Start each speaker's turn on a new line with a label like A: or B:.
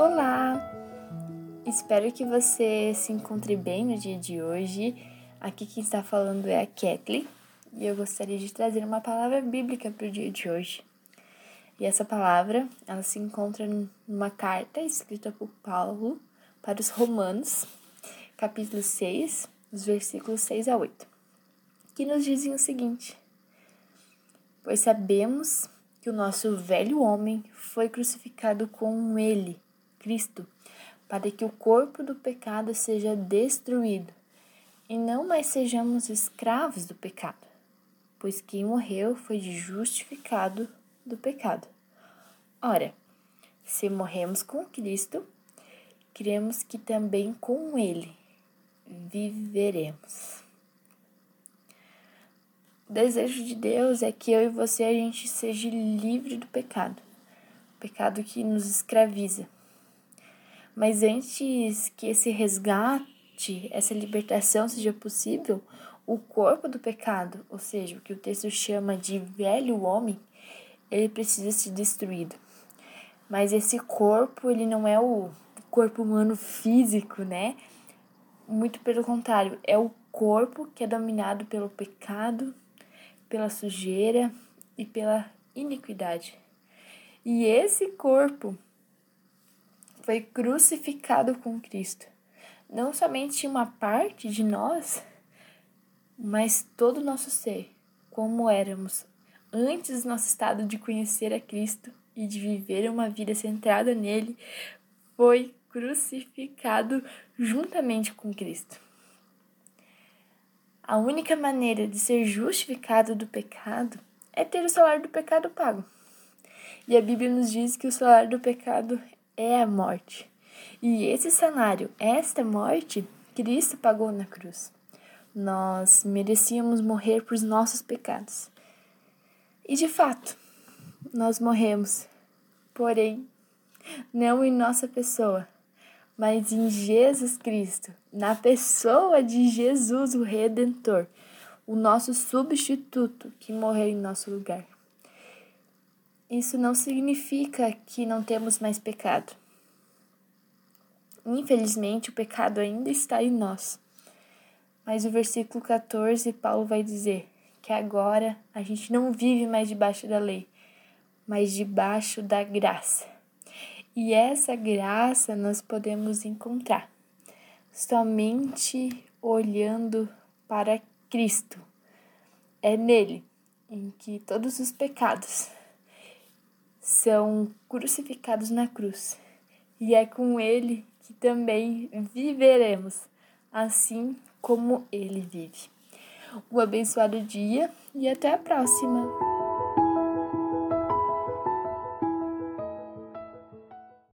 A: Olá! Espero que você se encontre bem no dia de hoje. Aqui quem está falando é a Kathleen e eu gostaria de trazer uma palavra bíblica para o dia de hoje. E essa palavra, ela se encontra numa carta escrita por Paulo para os Romanos, capítulo 6, os versículos 6 a 8, que nos dizem o seguinte: Pois sabemos que o nosso velho homem foi crucificado com ele Cristo, para que o corpo do pecado seja destruído e não mais sejamos escravos do pecado, pois quem morreu foi justificado do pecado. Ora, se morremos com Cristo, cremos que também com Ele viveremos. O desejo de Deus é que eu e você a gente seja livre do pecado, o pecado que nos escraviza mas antes que esse resgate, essa libertação seja possível, o corpo do pecado, ou seja, o que o texto chama de velho homem, ele precisa ser destruído. Mas esse corpo, ele não é o corpo humano físico, né? Muito pelo contrário, é o corpo que é dominado pelo pecado, pela sujeira e pela iniquidade. E esse corpo foi crucificado com Cristo. Não somente uma parte de nós, mas todo o nosso ser, como éramos antes do nosso estado de conhecer a Cristo e de viver uma vida centrada nele, foi crucificado juntamente com Cristo. A única maneira de ser justificado do pecado é ter o salário do pecado pago. E a Bíblia nos diz que o salário do pecado é a morte. E esse salário, esta morte, Cristo pagou na cruz. Nós merecíamos morrer por nossos pecados. E de fato, nós morremos. Porém, não em nossa pessoa, mas em Jesus Cristo, na pessoa de Jesus, o Redentor, o nosso substituto que morreu em nosso lugar. Isso não significa que não temos mais pecado. Infelizmente, o pecado ainda está em nós. Mas o versículo 14, Paulo vai dizer que agora a gente não vive mais debaixo da lei, mas debaixo da graça. E essa graça nós podemos encontrar somente olhando para Cristo. É nele em que todos os pecados são crucificados na cruz, e é com ele que também viveremos, assim como ele vive. Um abençoado dia e até a próxima!